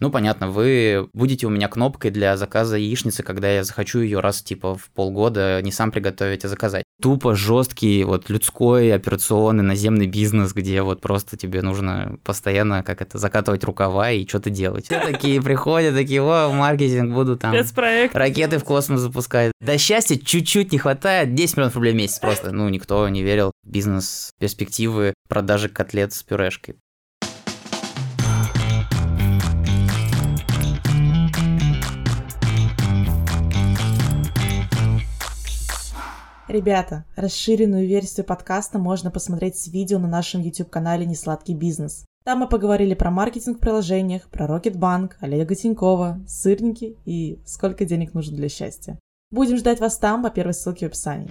Ну, понятно, вы будете у меня кнопкой для заказа яичницы, когда я захочу ее раз, типа, в полгода не сам приготовить, а заказать. Тупо жесткий, вот, людской, операционный, наземный бизнес, где вот просто тебе нужно постоянно, как это, закатывать рукава и что-то делать. Все такие приходят, такие, о, маркетинг, буду там ракеты в космос запускать. До счастья чуть-чуть не хватает, 10 миллионов рублей в месяц просто. Ну, никто не верил в бизнес-перспективы продажи котлет с пюрешкой. Ребята, расширенную версию подкаста можно посмотреть с видео на нашем YouTube-канале «Несладкий бизнес». Там мы поговорили про маркетинг в приложениях, про Рокетбанк, Олега Тинькова, сырники и сколько денег нужно для счастья. Будем ждать вас там по первой ссылке в описании.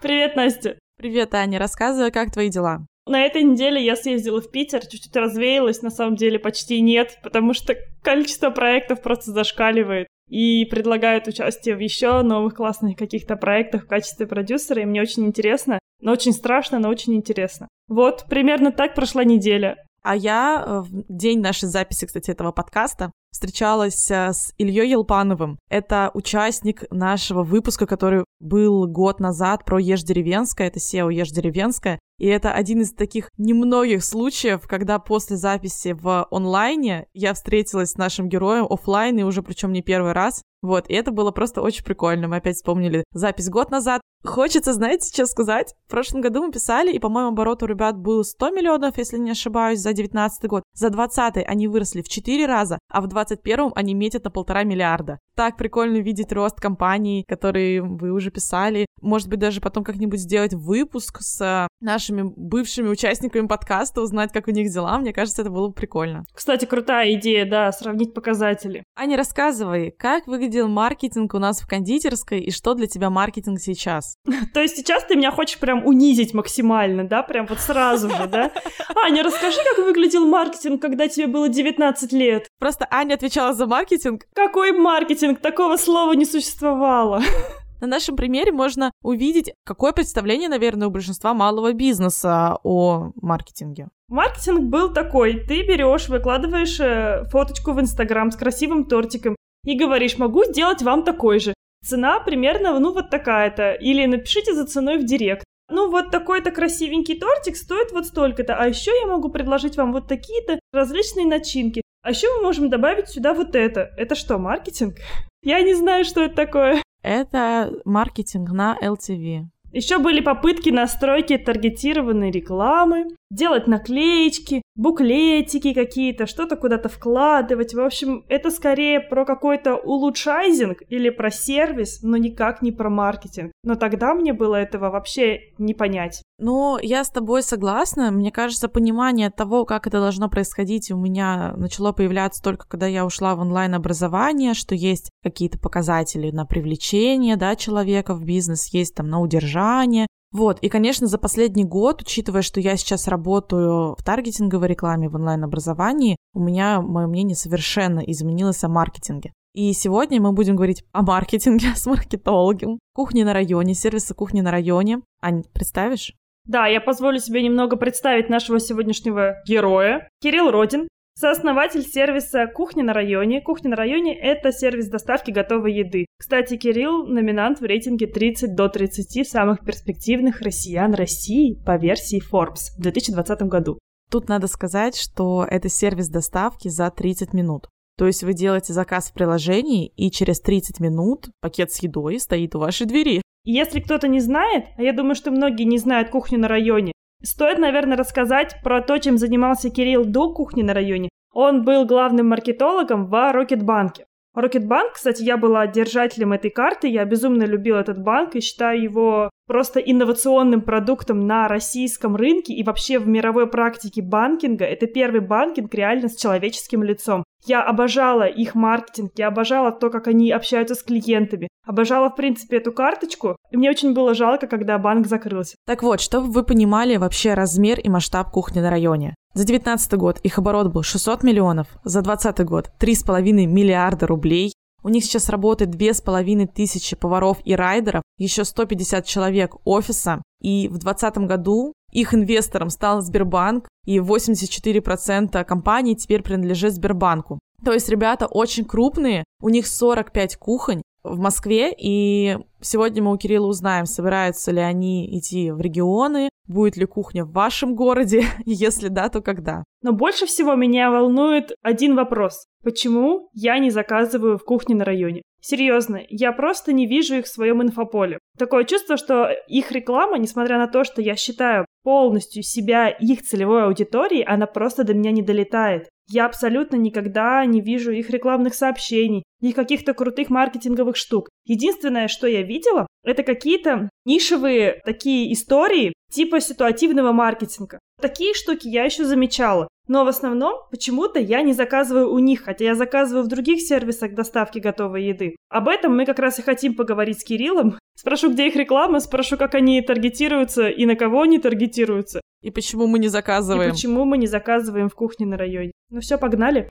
Привет, Настя! Привет, Аня, рассказывай, как твои дела? На этой неделе я съездила в Питер, чуть-чуть развеялась, на самом деле почти нет, потому что количество проектов просто зашкаливает и предлагают участие в еще новых классных каких-то проектах в качестве продюсера, и мне очень интересно, но очень страшно, но очень интересно. Вот, примерно так прошла неделя. А я э, в день нашей записи, кстати, этого подкаста встречалась э, с Ильей Елпановым. Это участник нашего выпуска, который был год назад про Ешь деревенская. Это SEO Ешь деревенская. И это один из таких немногих случаев, когда после записи в онлайне я встретилась с нашим героем офлайн, и уже причем не первый раз. Вот, и это было просто очень прикольно. Мы опять вспомнили запись год назад. Хочется, знаете, что сказать? В прошлом году мы писали, и, по-моему, оборот у ребят был 100 миллионов, если не ошибаюсь, за 19 год. За 20 они выросли в 4 раза, а в 21 они метят на полтора миллиарда. Так прикольно видеть рост компаний, которые вы уже писали. Может быть, даже потом как-нибудь сделать выпуск с нашими бывшими участниками подкаста, узнать, как у них дела. Мне кажется, это было бы прикольно. Кстати, крутая идея, да, сравнить показатели. Аня, рассказывай, как выглядел маркетинг у нас в кондитерской и что для тебя маркетинг сейчас? То есть сейчас ты меня хочешь прям унизить максимально, да? Прям вот сразу же, да? Аня, расскажи, как выглядел маркетинг, когда тебе было 19 лет. Просто Аня отвечала за маркетинг. Какой маркетинг? Такого слова не существовало. На нашем примере можно увидеть, какое представление, наверное, у большинства малого бизнеса о маркетинге. Маркетинг был такой. Ты берешь, выкладываешь э, фоточку в Инстаграм с красивым тортиком и говоришь, могу сделать вам такой же. Цена примерно, ну, вот такая-то. Или напишите за ценой в директ. Ну, вот такой-то красивенький тортик стоит вот столько-то. А еще я могу предложить вам вот такие-то различные начинки. А еще мы можем добавить сюда вот это. Это что, маркетинг? Я не знаю, что это такое. Это маркетинг на LTV. Еще были попытки настройки таргетированной рекламы, делать наклеечки, буклетики какие-то, что-то куда-то вкладывать. В общем, это скорее про какой-то улучшайзинг или про сервис, но никак не про маркетинг. Но тогда мне было этого вообще не понять. Ну, я с тобой согласна. Мне кажется, понимание того, как это должно происходить, у меня начало появляться только когда я ушла в онлайн-образование, что есть какие-то показатели на привлечение да, человека в бизнес, есть там на удержание, вот, и, конечно, за последний год, учитывая, что я сейчас работаю в таргетинговой рекламе, в онлайн-образовании, у меня мое мнение совершенно изменилось о маркетинге. И сегодня мы будем говорить о маркетинге с маркетологом, кухне на районе, сервисы кухни на районе. Ань, представишь? Да, я позволю себе немного представить нашего сегодняшнего героя. Кирилл Родин, Сооснователь сервиса «Кухня на районе». «Кухня на районе» — это сервис доставки готовой еды. Кстати, Кирилл — номинант в рейтинге 30 до 30 самых перспективных россиян России по версии Forbes в 2020 году. Тут надо сказать, что это сервис доставки за 30 минут. То есть вы делаете заказ в приложении, и через 30 минут пакет с едой стоит у вашей двери. Если кто-то не знает, а я думаю, что многие не знают кухню на районе, Стоит, наверное, рассказать про то, чем занимался Кирилл до кухни на районе. Он был главным маркетологом в Рокетбанке. Рокетбанк, кстати, я была держателем этой карты, я безумно любила этот банк и считаю его просто инновационным продуктом на российском рынке и вообще в мировой практике банкинга. Это первый банкинг реально с человеческим лицом. Я обожала их маркетинг, я обожала то, как они общаются с клиентами, обожала, в принципе, эту карточку. И мне очень было жалко, когда банк закрылся. Так вот, чтобы вы понимали вообще размер и масштаб кухни на районе. За 2019 год их оборот был 600 миллионов, за 2020 год 3,5 миллиарда рублей. У них сейчас работает 2500 тысячи поваров и райдеров, еще 150 человек офиса. И в 2020 году их инвестором стал Сбербанк, и 84% компаний теперь принадлежит Сбербанку. То есть ребята очень крупные, у них 45 кухонь, в Москве, и сегодня мы у Кирилла узнаем, собираются ли они идти в регионы, будет ли кухня в вашем городе, если да, то когда. Но больше всего меня волнует один вопрос. Почему я не заказываю в кухне на районе? Серьезно, я просто не вижу их в своем инфополе. Такое чувство, что их реклама, несмотря на то, что я считаю полностью себя их целевой аудиторией, она просто до меня не долетает. Я абсолютно никогда не вижу их рекламных сообщений, их каких-то крутых маркетинговых штук. Единственное, что я видела, это какие-то нишевые такие истории типа ситуативного маркетинга. Такие штуки я еще замечала. Но в основном почему-то я не заказываю у них, хотя я заказываю в других сервисах доставки готовой еды. Об этом мы как раз и хотим поговорить с Кириллом. Спрошу, где их реклама, спрошу, как они таргетируются и на кого они таргетируются. И почему мы не заказываем. И почему мы не заказываем в кухне на районе. Ну все, погнали.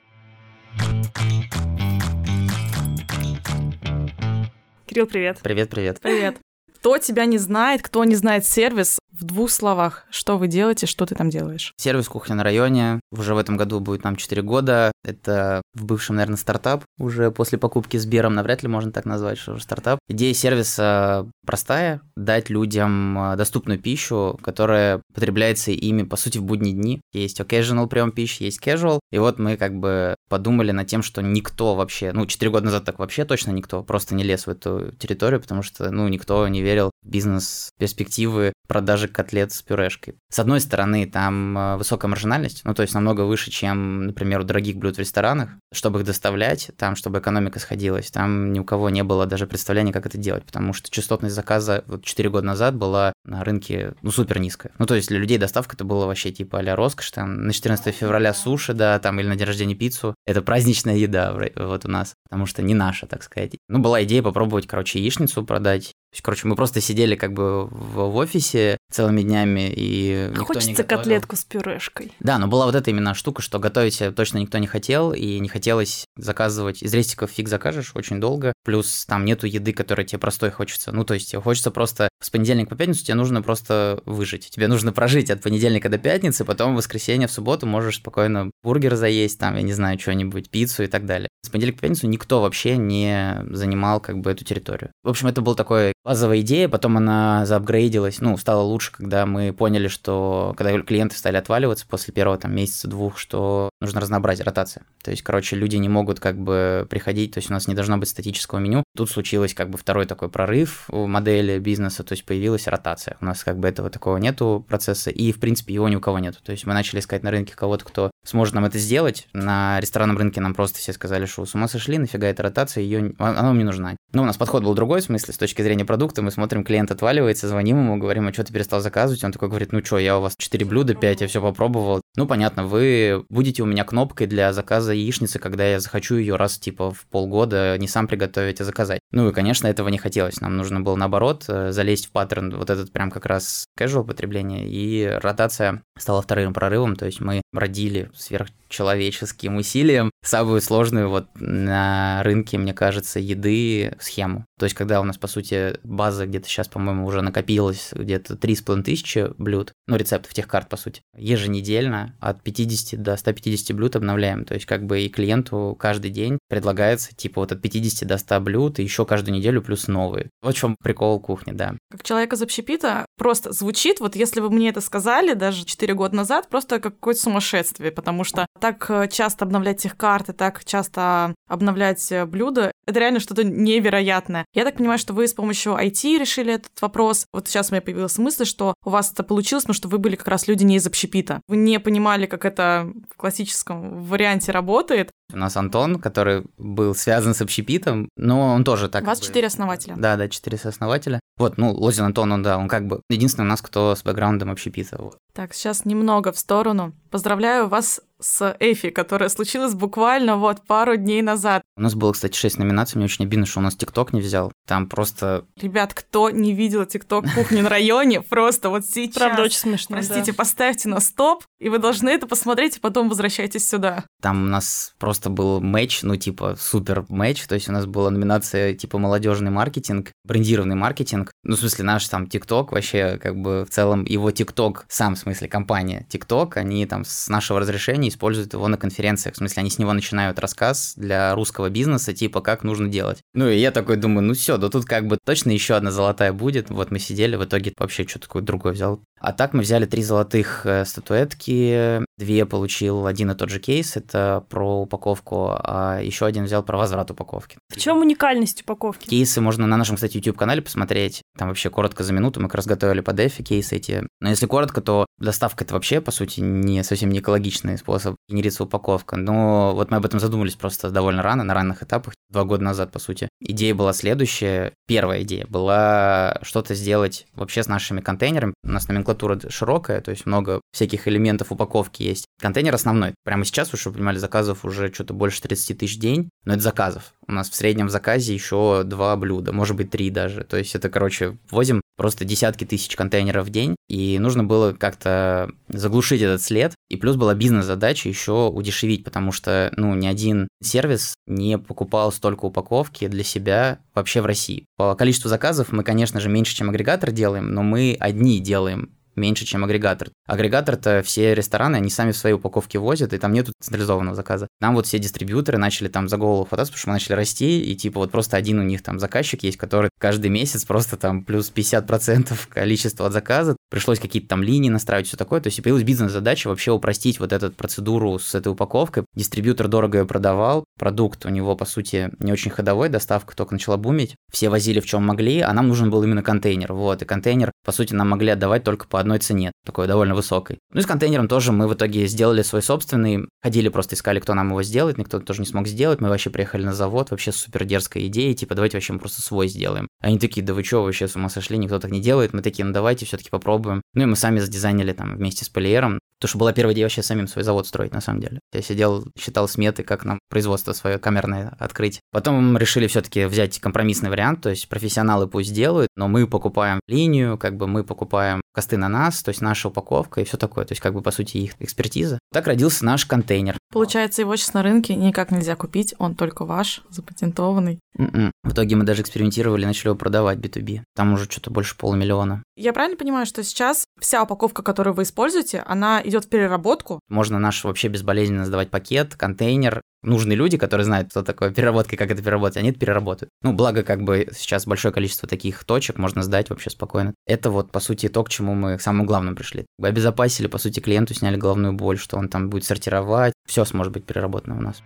Кирилл, привет. Привет, привет. Привет. Кто тебя не знает, кто не знает сервис, в двух словах, что вы делаете, что ты там делаешь? Сервис «Кухня на районе» уже в этом году будет нам 4 года. Это в бывшем, наверное, стартап. Уже после покупки Сбером навряд ли можно так назвать, что уже стартап. Идея сервиса простая – дать людям а, доступную пищу, которая потребляется ими, по сути, в будние дни. Есть occasional прием пищи, есть casual. И вот мы как бы подумали над тем, что никто вообще, ну, 4 года назад так вообще точно никто просто не лез в эту территорию, потому что, ну, никто не верил в бизнес-перспективы продажи котлет с пюрешкой. С одной стороны, там э, высокая маржинальность, ну то есть намного выше, чем, например, у дорогих блюд в ресторанах. Чтобы их доставлять, там, чтобы экономика сходилась, там ни у кого не было даже представления, как это делать, потому что частотность заказа вот 4 года назад была на рынке, ну, супер низкая. Ну, то есть для людей доставка это было вообще типа а роскошь, там, на 14 февраля суши, да, там, или на день рождения пиццу. Это праздничная еда вот у нас, потому что не наша, так сказать. Ну, была идея попробовать, короче, яичницу продать, то есть, короче, мы просто сидели как бы в, в офисе целыми днями, и никто Хочется не готовил. котлетку с пюрешкой. Да, но была вот эта именно штука, что готовить точно никто не хотел, и не хотелось заказывать. Из рестиков фиг закажешь очень долго, плюс там нету еды, которая тебе простой хочется. Ну, то есть, тебе хочется просто с понедельника по пятницу тебе нужно просто выжить. Тебе нужно прожить от понедельника до пятницы, потом в воскресенье, в субботу можешь спокойно бургер заесть, там, я не знаю, что-нибудь, пиццу и так далее. С понедельника по пятницу никто вообще не занимал как бы эту территорию. В общем, это был такой базовая идея, потом она заапгрейдилась, ну, стала лучше, когда мы поняли, что когда клиенты стали отваливаться после первого там месяца-двух, что нужно разнообразие, ротация. То есть, короче, люди не могут как бы приходить, то есть у нас не должно быть статического меню. Тут случилось как бы второй такой прорыв у модели бизнеса, то есть появилась ротация. У нас как бы этого такого нету процесса, и в принципе его ни у кого нету. То есть мы начали искать на рынке кого-то, кто сможет нам это сделать. На ресторанном рынке нам просто все сказали, что с ума сошли, нафига эта ротация, ее, она нам не нужна. Но у нас подход был другой, в смысле, с точки зрения продукта, мы смотрим, клиент отваливается, звоним ему, говорим, а что ты перестал заказывать? Он такой говорит, ну что, я у вас 4 блюда, 5, я все попробовал. Ну, понятно, вы будете у меня кнопкой для заказа яичницы, когда я захочу ее раз, типа, в полгода не сам приготовить, а заказать. Ну и, конечно, этого не хотелось. Нам нужно было, наоборот, э, залезть в паттерн вот этот прям как раз casual потребления, и ротация стала вторым прорывом, то есть мы родили сверхчеловеческим усилием самую сложную вот на рынке, мне кажется, еды схему. То есть, когда у нас, по сути, база где-то сейчас, по-моему, уже накопилась где-то 3,5 тысячи блюд, ну, рецептов тех карт, по сути, еженедельно от 50 до 150 блюд обновляем. То есть, как бы и клиенту каждый день предлагается, типа, вот от 50 до 100 блюд, и еще каждую неделю плюс новые. Вот в чем прикол кухни, да. Как человек из общепита просто звучит, вот если бы мне это сказали даже 4 года назад, просто какое-то сумасшествие, потому что так э, часто обновлять их карты, так часто обновлять э, блюда, это реально что-то невероятное. Я так понимаю, что вы с помощью IT решили этот вопрос. Вот сейчас у меня появилась мысль, что у вас это получилось, потому что вы были как раз люди не из общепита. Вы не понимали, как это в классическом варианте работает. У нас Антон, который был связан с общепитом, но он тоже так... У вас четыре основателя. Да, да, четыре сооснователя. Вот, ну, Лозин Антон, он, да, он как бы единственный у нас, кто с бэкграундом общепита. Вот. Так, сейчас немного в сторону. Поздравляю вас с Эфи, которая случилась буквально вот пару дней назад. У нас было, кстати, 6 номинаций. Мне очень обидно, что у нас ТикТок не взял. Там просто... Ребят, кто не видел ТикТок кухни на районе, просто вот сейчас... Правда, очень смешно, Простите, поставьте на стоп, и вы должны это посмотреть, и потом возвращайтесь сюда. Там у нас просто был матч, ну, типа, супер матч. То есть у нас была номинация, типа, молодежный маркетинг, брендированный маркетинг. Ну, в смысле, наш там ТикТок вообще, как бы, в целом, его ТикТок, сам, в смысле, компания ТикТок, они там с нашего разрешения используют его на конференциях. В смысле, они с него начинают рассказ для русского бизнеса, типа, как нужно делать. Ну, и я такой думаю, ну все, да тут как бы точно еще одна золотая будет. Вот мы сидели, в итоге вообще что-то такое другое взял. А так мы взяли три золотых э, статуэтки, две получил один и тот же кейс, это про упаковку, а еще один взял про возврат упаковки. В чем уникальность упаковки? Кейсы можно на нашем, кстати, YouTube-канале посмотреть. Там вообще коротко за минуту мы как раз готовили по дефи кейсы эти. Но если коротко, то доставка это вообще, по сути, не совсем не экологичный способ генериться упаковка. Но вот мы об этом задумались просто довольно рано, на ранних этапах, два года назад, по сути. Идея была следующая. Первая идея была что-то сделать вообще с нашими контейнерами. У нас номенклатура широкая, то есть много всяких элементов упаковки есть. Контейнер основной. Прямо сейчас, вы чтобы понимали, заказов уже что-то больше 30 тысяч в день, но это заказов. У нас в среднем в заказе еще два блюда, может быть, три даже. То есть это, короче, возим просто десятки тысяч контейнеров в день, и нужно было как-то заглушить этот след. И плюс была бизнес-задача еще удешевить, потому что, ну, ни один сервис не покупал столько упаковки для себя вообще в России. По количеству заказов мы, конечно же, меньше, чем агрегатор делаем, но мы одни делаем меньше, чем агрегатор. Агрегатор-то все рестораны, они сами в свои упаковки возят, и там нету централизованного заказа. Нам вот все дистрибьюторы начали там за голову хвататься, потому что мы начали расти, и типа вот просто один у них там заказчик есть, который каждый месяц просто там плюс 50% количества от заказа. Пришлось какие-то там линии настраивать, все такое. То есть появилась бизнес-задача вообще упростить вот эту процедуру с этой упаковкой. Дистрибьютор дорого ее продавал, продукт у него, по сути, не очень ходовой, доставка только начала бумить. Все возили в чем могли, а нам нужен был именно контейнер. Вот, и контейнер, по сути, нам могли отдавать только по одной цене, такой довольно высокой. Ну и с контейнером тоже мы в итоге сделали свой собственный, ходили просто искали, кто нам его сделает, никто тоже не смог сделать, мы вообще приехали на завод, вообще супер дерзкая идея, типа давайте вообще мы просто свой сделаем. Они такие, да вы что, вообще с ума сошли, никто так не делает, мы такие, ну давайте все-таки попробуем. Ну и мы сами задизайнили там вместе с полиером, Потому что была первая идея вообще самим свой завод строить, на самом деле. Я сидел, считал сметы, как нам производство свое камерное открыть. Потом решили все-таки взять компромиссный вариант, то есть профессионалы пусть делают, но мы покупаем линию, как бы мы покупаем косты на нас, то есть наша упаковка и все такое, то есть как бы по сути их экспертиза. Так родился наш контейнер. Получается, его сейчас на рынке никак нельзя купить, он только ваш, запатентованный. Mm-mm. В итоге мы даже экспериментировали, начали его продавать B2B. Там уже что-то больше полумиллиона. Я правильно понимаю, что сейчас вся упаковка, которую вы используете, она идет в переработку? Можно наш вообще безболезненно сдавать пакет, контейнер. Нужные люди, которые знают, что такое переработка и как это переработать, они это переработают. Ну, благо, как бы сейчас большое количество таких точек можно сдать вообще спокойно. Это вот, по сути, то, к чему мы к самому главному пришли. Мы обезопасили, по сути, клиенту, сняли головную боль, что он там будет сортировать. Все сможет быть переработано у нас.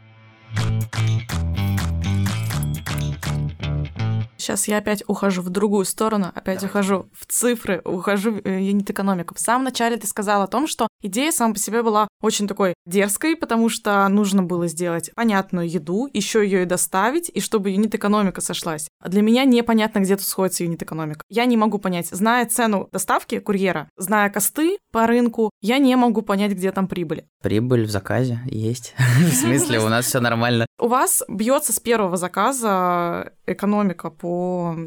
Сейчас я опять ухожу в другую сторону, опять да. ухожу в цифры, ухожу в э, юнит-экономику. В самом начале ты сказал о том, что идея сама по себе была очень такой дерзкой, потому что нужно было сделать понятную еду, еще ее и доставить, и чтобы юнит-экономика сошлась. А для меня непонятно, где тут сходится юнит-экономика. Я не могу понять, зная цену доставки курьера, зная косты по рынку, я не могу понять, где там прибыль. Прибыль в заказе есть. В смысле, у нас все нормально. У вас бьется с первого заказа экономика по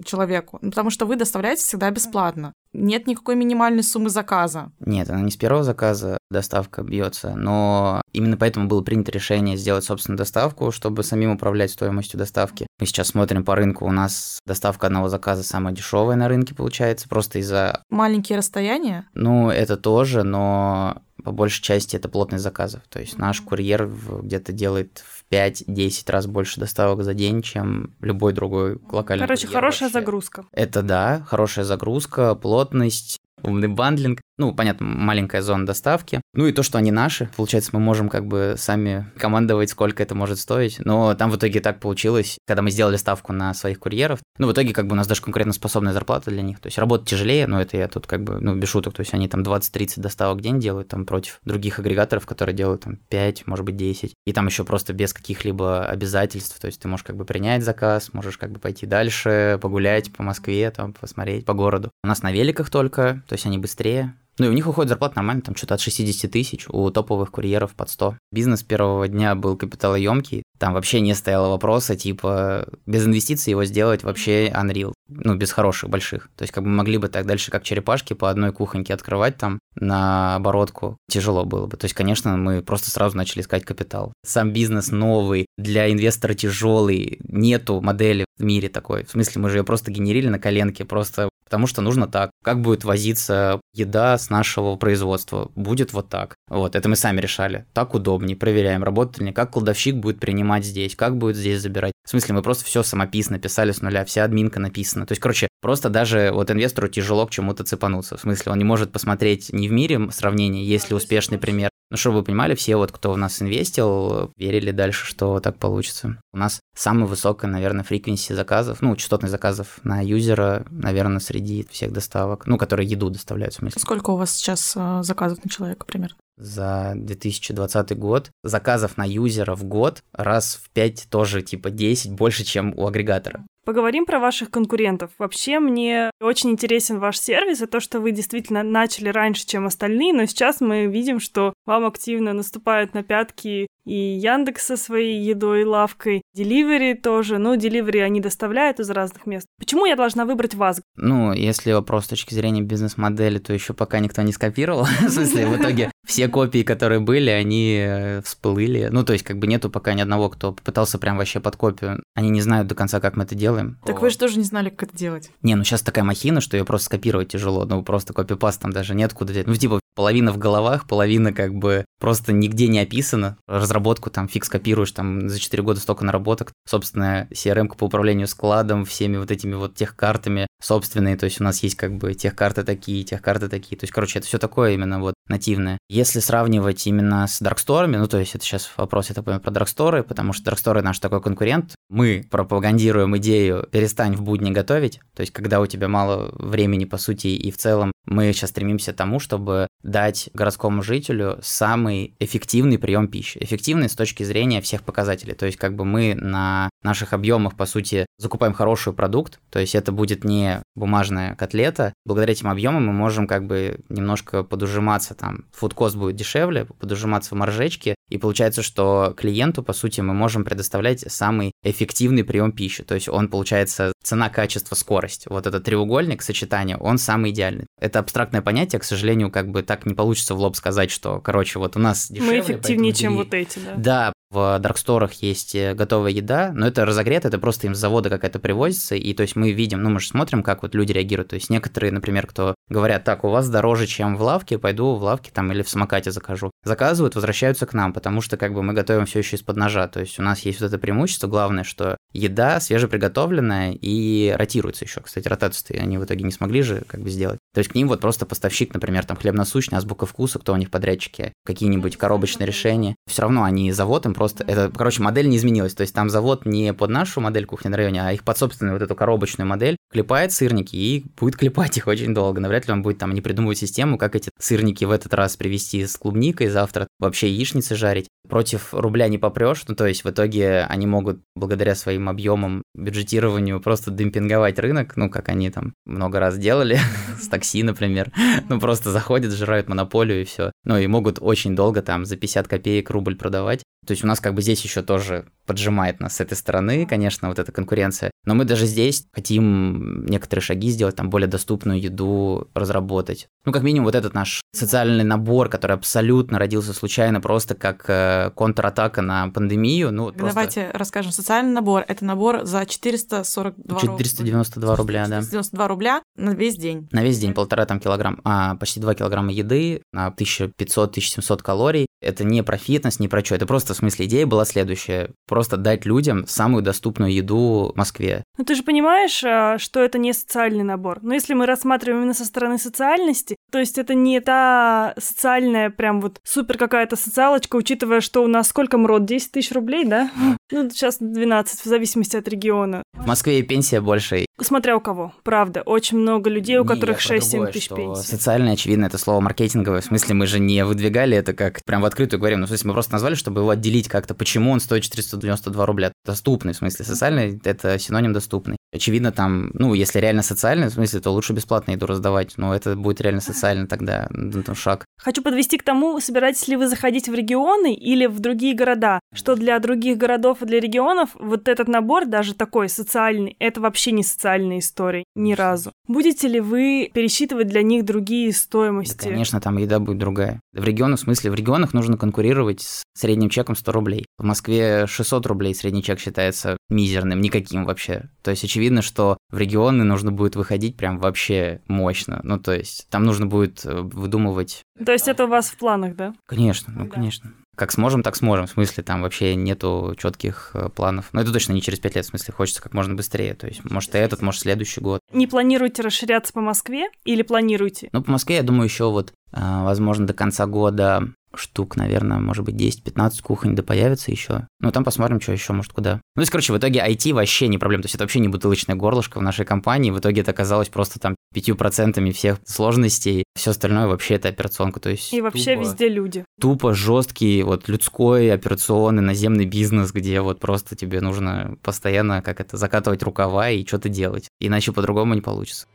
человеку, потому что вы доставляете всегда бесплатно. Нет никакой минимальной суммы заказа. Нет, она не с первого заказа доставка бьется, но именно поэтому было принято решение сделать собственную доставку, чтобы самим управлять стоимостью доставки. Мы сейчас смотрим по рынку, у нас доставка одного заказа самая дешевая на рынке получается, просто из-за... Маленькие расстояния? Ну, это тоже, но по большей части это плотность заказов. То есть наш курьер где-то делает в 5-10 раз больше доставок за день, чем любой другой локальный Короче, хорошая вообще. загрузка. Это да, хорошая загрузка, плотность, умный бандлинг. Ну, понятно, маленькая зона доставки. Ну и то, что они наши. Получается, мы можем как бы сами командовать, сколько это может стоить. Но там в итоге так получилось, когда мы сделали ставку на своих курьеров. Ну, в итоге как бы у нас даже конкурентоспособная зарплата для них. То есть работа тяжелее, но это я тут как бы, ну, без шуток. То есть они там 20-30 доставок в день делают там против других агрегаторов, которые делают там 5, может быть 10. И там еще просто без каких-либо обязательств. То есть ты можешь как бы принять заказ, можешь как бы пойти дальше, погулять по Москве, там, посмотреть по городу. У нас на великах только, то есть они быстрее, Ну и у них уходит зарплата нормально, там что-то от 60 тысяч, у топовых курьеров под 100. Бизнес первого дня был капиталоемкий, там вообще не стояло вопроса, типа, без инвестиций его сделать вообще unreal, ну, без хороших, больших. То есть, как бы могли бы так дальше, как черепашки, по одной кухоньке открывать там на оборотку, тяжело было бы. То есть, конечно, мы просто сразу начали искать капитал. Сам бизнес новый, для инвестора тяжелый, нету модели в мире такой. В смысле, мы же ее просто генерили на коленке, просто потому что нужно так. Как будет возиться еда с нашего производства? Будет вот так. Вот, это мы сами решали. Так удобнее, проверяем, работает ли, как кладовщик будет принимать здесь, как будет здесь забирать. В смысле, мы просто все самописно писали с нуля, вся админка написана. То есть, короче, просто даже вот инвестору тяжело к чему-то цепануться. В смысле, он не может посмотреть не в мире сравнение, есть ли успешный пример, ну, чтобы вы понимали, все вот, кто в нас инвестил, верили дальше, что так получится. У нас самая высокая, наверное, фриквенси заказов, ну, частотность заказов на юзера, наверное, среди всех доставок, ну, которые еду доставляют, в смысле. Сколько у вас сейчас э, заказов на человека, примерно? За 2020 год заказов на юзера в год раз в 5 тоже типа 10 больше, чем у агрегатора. Поговорим про ваших конкурентов. Вообще, мне очень интересен ваш сервис, и то, что вы действительно начали раньше, чем остальные, но сейчас мы видим, что вам активно наступают на пятки и Яндекс со своей едой, лавкой, Delivery тоже. Ну, Delivery они доставляют из разных мест. Почему я должна выбрать вас? Ну, если вопрос с точки зрения бизнес-модели, то еще пока никто не скопировал. В смысле, в итоге все копии, которые были, они э, всплыли. Ну, то есть, как бы нету пока ни одного, кто попытался прям вообще под копию. Они не знают до конца, как мы это делаем. Так вы же тоже не знали, как это делать. Не, ну сейчас такая махина, что ее просто скопировать тяжело. Ну, просто копипаст там даже нет куда взять. Ну, типа, половина в головах, половина как бы просто нигде не описана. Разработку там фиг скопируешь, там за 4 года столько наработок. Собственно, CRM по управлению складом, всеми вот этими вот техкартами собственные. То есть у нас есть как бы техкарты такие, техкарты такие. То есть, короче, это все такое именно вот нативное. Если сравнивать именно с дарксторами, ну, то есть это сейчас вопрос, я так понимаю, про дарксторы, потому что дарксторы наш такой конкурент. Мы пропагандируем идею «перестань в будни готовить», то есть когда у тебя мало времени, по сути, и в целом мы сейчас стремимся к тому, чтобы дать городскому жителю самый эффективный прием пищи. Эффективный с точки зрения всех показателей. То есть как бы мы на наших объемах, по сути, закупаем хороший продукт, то есть это будет не бумажная котлета. Благодаря этим объемам мы можем как бы немножко подужиматься там, фудкост будет дешевле, подужиматься в маржечке, и получается, что клиенту, по сути, мы можем предоставлять самый эффективный прием пищи. То есть он, получается, цена, качество, скорость. Вот этот треугольник сочетания, он самый идеальный. Это абстрактное понятие, к сожалению, как бы так не получится в лоб сказать, что, короче, вот у нас дешевле. Мы эффективнее, чем вот эти, да? Да, в дарксторах есть э, готовая еда, но это разогрето, это просто им с завода какая-то привозится, и то есть мы видим, ну мы же смотрим, как вот люди реагируют, то есть некоторые, например, кто говорят, так, у вас дороже, чем в лавке, пойду в лавке там или в самокате закажу. Заказывают, возвращаются к нам, потому что как бы мы готовим все еще из-под ножа, то есть у нас есть вот это преимущество, главное, что еда свежеприготовленная и ротируется еще. Кстати, ротацию они в итоге не смогли же как бы сделать. То есть к ним вот просто поставщик, например, там хлеб-насущный, азбука вкуса, кто у них подрядчики, какие-нибудь коробочные решения. Все равно они завод им просто... Это, короче, модель не изменилась. То есть там завод не под нашу модель кухни на районе, а их под собственную вот эту коробочную модель клепает сырники и будет клепать их очень долго. Навряд ли он будет там не придумывать систему, как эти сырники в этот раз привезти с клубникой, завтра вообще яичницы жарить. Против рубля не попрешь, ну то есть в итоге они могут благодаря своим объемам, бюджетированию просто демпинговать рынок, ну как они там много раз делали с такси, например. Ну просто заходят, сжирают монополию и все. Ну и могут очень долго там за 50 копеек рубль продавать. То есть у нас как бы здесь еще тоже поджимает нас с этой стороны, конечно, вот эта конкуренция. Но мы даже здесь хотим некоторые шаги сделать, там более доступную еду разработать. Ну, как минимум, вот этот наш социальный набор, который абсолютно родился случайно, просто как э, контратака на пандемию. Ну, просто... Давайте расскажем. Социальный набор – это набор за 442 492 рубля, да. 492 рубля на весь день. На весь день полтора там килограмм, а почти 2 килограмма еды на 1500-1700 калорий. Это не про фитнес, не про что. Это просто, в смысле, идея была следующая. Просто дать людям самую доступную еду в Москве. Ну ты же понимаешь, а, что это не социальный набор. Но если мы рассматриваем именно со стороны социальности, то есть это не та социальная прям вот супер какая-то социалочка, учитывая, что у нас сколько МРОД? 10 тысяч рублей, да? Ну, сейчас 12, в зависимости от региона. В Москве и пенсия больше. Смотря у кого, правда. Очень много людей, у которых 6-7 тысяч пенсий. Социально, очевидно, это слово маркетинговое. В смысле, мы же не выдвигали это как прям в открытую говорим. Ну, в смысле, мы просто назвали, чтобы его отделить как-то, почему он стоит 492 рубля. Доступный, в смысле, социальный – это синоним доступный. Очевидно, там, ну, если реально социально, в смысле, то лучше бесплатно еду раздавать, но это будет реально социально тогда, ну, шаг. Хочу подвести к тому, собираетесь ли вы заходить в регионы или в другие города, что для других городов и для регионов вот этот набор, даже такой социальный, это вообще не социальная история, ни разу. Будете ли вы пересчитывать для них другие стоимости? Да, конечно, там еда будет другая. В регионах, в смысле, в регионах нужно конкурировать с средним чеком 100 рублей. В Москве 600 рублей средний чек считается мизерным, никаким вообще. То есть очевидно, что в регионы нужно будет выходить прям вообще мощно. Ну, то есть там нужно будет э, выдумывать... То есть это у вас в планах, да? Конечно, ну, да. конечно. Как сможем, так сможем. В смысле, там вообще нету четких э, планов. Но это точно не через пять лет, в смысле, хочется как можно быстрее. То есть, может, и этот, может, следующий год. Не планируете расширяться по Москве или планируете? Ну, по Москве, я думаю, еще вот, э, возможно, до конца года штук, наверное, может быть, 10-15 кухонь да появится еще. Ну, там посмотрим, что еще, может, куда. Ну, то есть, короче, в итоге IT вообще не проблема. То есть, это вообще не бутылочное горлышко в нашей компании. В итоге это оказалось просто там пятью процентами всех сложностей. Все остальное вообще это операционка. То есть, И вообще тупо, везде люди. Тупо жесткий, вот, людской, операционный, наземный бизнес, где вот просто тебе нужно постоянно, как это, закатывать рукава и что-то делать. Иначе по-другому не получится.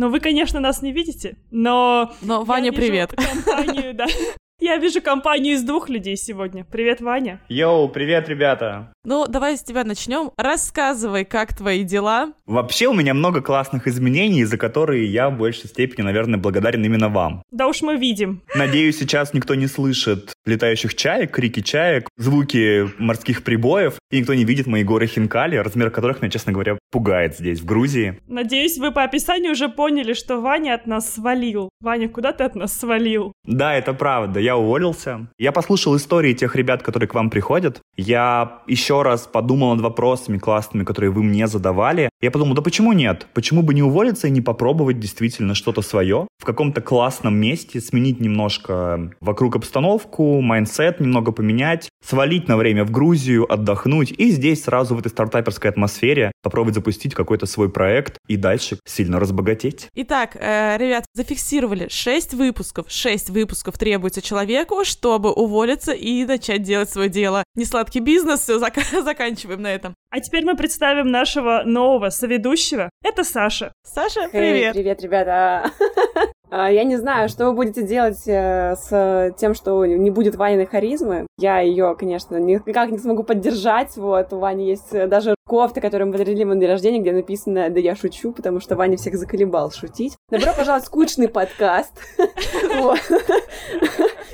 Но вы, конечно, нас не видите, но... Но, Ваня, привет. Компанию, да. Я вижу компанию из двух людей сегодня. Привет, Ваня. Йоу, привет, ребята. Ну, давай с тебя начнем. Рассказывай, как твои дела. Вообще, у меня много классных изменений, за которые я в большей степени, наверное, благодарен именно вам. Да уж мы видим. Надеюсь, сейчас никто не слышит летающих чаек, крики чаек, звуки морских прибоев, и никто не видит мои горы Хинкали, размер которых меня, честно говоря, пугает здесь, в Грузии. Надеюсь, вы по описанию уже поняли, что Ваня от нас свалил. Ваня, куда ты от нас свалил? Да, это правда. Я уволился. Я послушал истории тех ребят, которые к вам приходят. Я еще раз подумал над вопросами классными, которые вы мне задавали. Я подумал, да почему нет? Почему бы не уволиться и не попробовать действительно что-то свое? В каком-то классном месте сменить немножко вокруг обстановку, майндсет немного поменять, свалить на время в Грузию, отдохнуть и здесь сразу в этой стартаперской атмосфере попробовать запустить какой-то свой проект и дальше сильно разбогатеть. Итак, э, ребят, зафиксировали 6 выпусков. 6 выпусков требуется человеку, чтобы уволиться и начать делать свое дело. Несладкий бизнес, все, зак заканчиваем на этом. А теперь мы представим нашего нового соведущего. Это Саша. Саша, привет. Hey, привет, ребята. А, я не знаю, что вы будете делать э, с тем, что не будет Ваниной харизмы. Я ее, конечно, никак не смогу поддержать. Вот, у Вани есть э, даже кофта, которую мы подарили ему на день рождения, где написано «Да я шучу», потому что Ваня всех заколебал шутить. Добро пожаловать в скучный подкаст.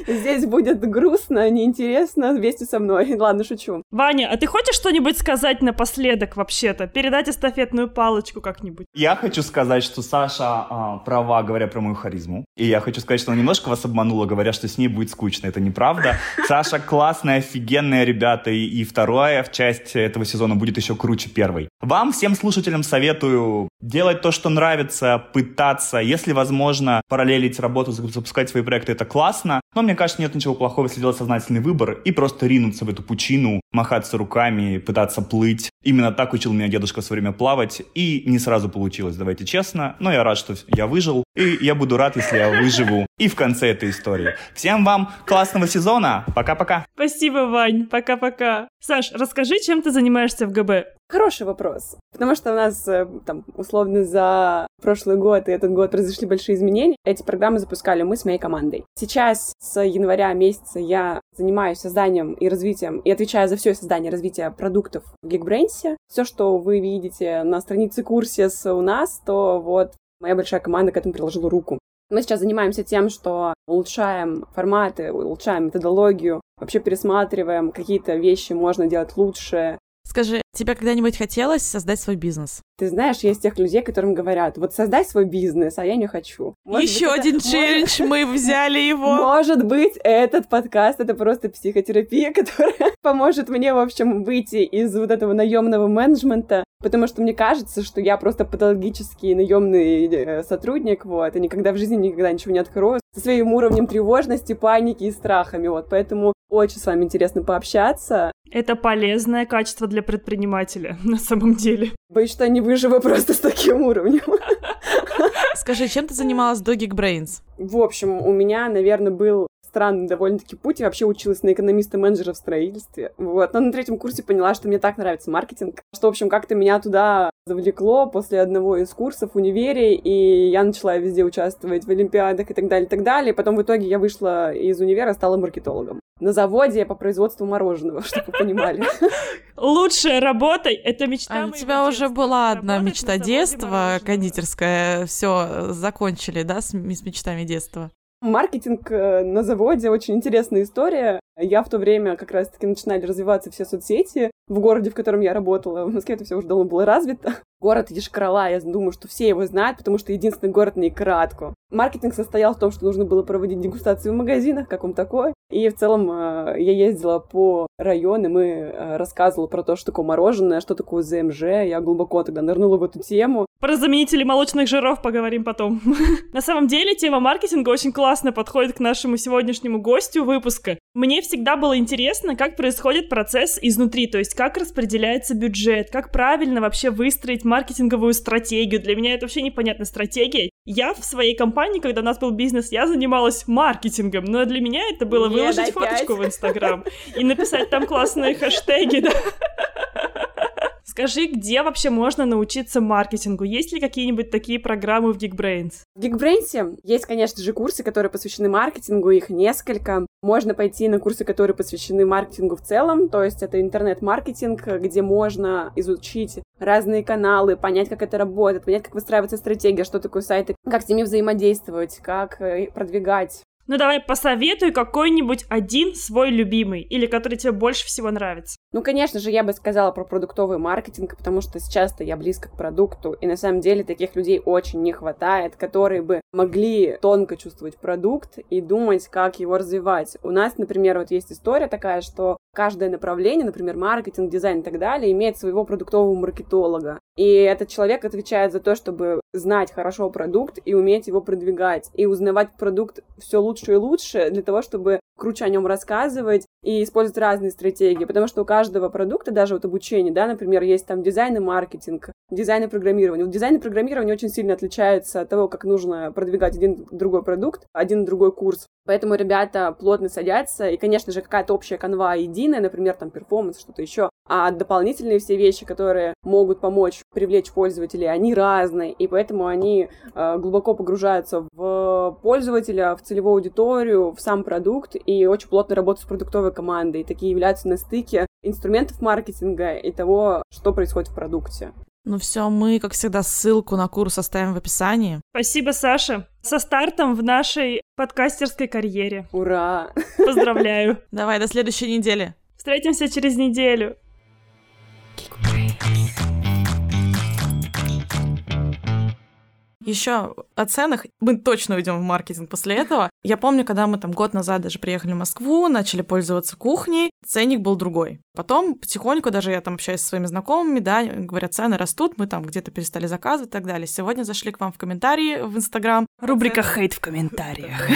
Здесь будет грустно, неинтересно вместе со мной. Ладно, шучу. Ваня, а ты хочешь что-нибудь сказать напоследок вообще-то? Передать эстафетную палочку как-нибудь? Я хочу сказать, что Саша а, права, говоря про мою харизму. И я хочу сказать, что она немножко вас обманула, говоря, что с ней будет скучно. Это неправда. Саша классная, офигенная ребята. И, и вторая в часть этого сезона будет еще круче первой. Вам, всем слушателям, советую делать то, что нравится, пытаться, если возможно, параллелить работу, запускать свои проекты, это классно. Но мне кажется, нет ничего плохого, если делать сознательный выбор и просто ринуться в эту пучину, махаться руками, пытаться плыть. Именно так учил меня дедушка в свое время плавать, и не сразу получилось, давайте честно. Но я рад, что я выжил, и я буду рад, если я выживу и в конце этой истории. Всем вам классного сезона. Пока-пока. Спасибо, Вань. Пока-пока. Саш, расскажи, чем ты занимаешься в ГБ? Хороший вопрос. Потому что у нас, э, там, условно, за прошлый год и этот год произошли большие изменения. Эти программы запускали мы с моей командой. Сейчас, с января месяца, я занимаюсь созданием и развитием, и отвечаю за все создание и развитие продуктов в Geekbrains. Все, что вы видите на странице Курсис у нас, то вот моя большая команда к этому приложила руку. Мы сейчас занимаемся тем, что улучшаем форматы, улучшаем методологию, вообще пересматриваем, какие-то вещи можно делать лучше. Скажи, тебе когда-нибудь хотелось создать свой бизнес? Ты знаешь, есть тех людей, которым говорят, вот создай свой бизнес, а я не хочу. Может Еще быть, один это... челлендж, мы взяли его. Может быть, этот подкаст это просто психотерапия, которая поможет мне, в общем, выйти из вот этого наемного менеджмента, потому что мне кажется, что я просто патологический наемный э, сотрудник, вот, и никогда в жизни никогда ничего не открою со своим уровнем тревожности, паники и страхами, вот, поэтому очень с вами интересно пообщаться. Это полезное качество для предпринимателя, на самом деле. Боюсь, что не выживу просто с таким уровнем. Скажи, чем ты занималась до Geekbrains? В общем, у меня, наверное, был странный довольно-таки путь. Я вообще училась на экономиста-менеджера в строительстве. Вот. Но на третьем курсе поняла, что мне так нравится маркетинг, что, в общем, как-то меня туда завлекло после одного из курсов в универе, и я начала везде участвовать в олимпиадах и так далее, и так далее. И потом в итоге я вышла из универа, стала маркетологом. На заводе по производству мороженого, чтобы вы понимали. Лучшая работа — это мечта А у тебя уже была одна мечта детства, кондитерская. Все, закончили, да, с, с мечтами детства? Маркетинг э, на заводе очень интересная история. Я в то время как раз-таки начинали развиваться все соцсети в городе, в котором я работала. В Москве это все уже давно было развито. Город Ешкарала, я думаю, что все его знают, потому что единственный город на Икратку. Маркетинг состоял в том, что нужно было проводить дегустации в магазинах, как он такой. И в целом э, я ездила по районам и э, рассказывала про то, что такое мороженое, что такое ЗМЖ. Я глубоко тогда нырнула в эту тему. Про заменители молочных жиров поговорим потом. На самом деле, тема маркетинга очень классно подходит к нашему сегодняшнему гостю выпуска. Мне всегда было интересно, как происходит процесс изнутри, то есть как распределяется бюджет, как правильно вообще выстроить маркетинговую стратегию. Для меня это вообще непонятная стратегия. Я в своей компании, когда у нас был бизнес, я занималась маркетингом, но для меня это было выложить фоточку в Инстаграм и написать там классные хэштеги, да. Скажи, где вообще можно научиться маркетингу? Есть ли какие-нибудь такие программы в Geekbrains? В Geekbrains есть, конечно же, курсы, которые посвящены маркетингу, их несколько. Можно пойти на курсы, которые посвящены маркетингу в целом, то есть это интернет-маркетинг, где можно изучить разные каналы, понять, как это работает, понять, как выстраивается стратегия, что такое сайты, как с ними взаимодействовать, как э, продвигать ну давай посоветуй какой-нибудь один свой любимый или который тебе больше всего нравится. Ну, конечно же, я бы сказала про продуктовый маркетинг, потому что сейчас-то я близко к продукту, и на самом деле таких людей очень не хватает, которые бы могли тонко чувствовать продукт и думать, как его развивать. У нас, например, вот есть история такая, что каждое направление, например, маркетинг, дизайн и так далее, имеет своего продуктового маркетолога. И этот человек отвечает за то, чтобы знать хорошо продукт и уметь его продвигать, и узнавать продукт все лучше и лучше для того, чтобы круче о нем рассказывать и использовать разные стратегии, потому что у каждого продукта, даже вот обучение, да, например, есть там дизайн и маркетинг, дизайн и программирование. Вот дизайн и программирование очень сильно отличаются от того, как нужно продвигать один другой продукт, один другой курс. Поэтому ребята плотно садятся, и, конечно же, какая-то общая канва единая, например, там перформанс, что-то еще, а дополнительные все вещи, которые могут помочь привлечь пользователей, они разные, и поэтому они э, глубоко погружаются в пользователя, в целевую аудиторию, в сам продукт, и очень плотно работают с продуктовой командой. И такие являются на стыке инструментов маркетинга и того, что происходит в продукте. Ну все, мы, как всегда, ссылку на курс оставим в описании. Спасибо, Саша. Со стартом в нашей подкастерской карьере. Ура! Поздравляю. Давай, до следующей недели. Встретимся через неделю. Еще о ценах. Мы точно уйдем в маркетинг после этого. Я помню, когда мы там год назад даже приехали в Москву, начали пользоваться кухней, ценник был другой. Потом потихоньку, даже я там общаюсь со своими знакомыми, да, говорят, цены растут, мы там где-то перестали заказывать и так далее. Сегодня зашли к вам в комментарии в Инстаграм. Рубрика «Хейт в комментариях».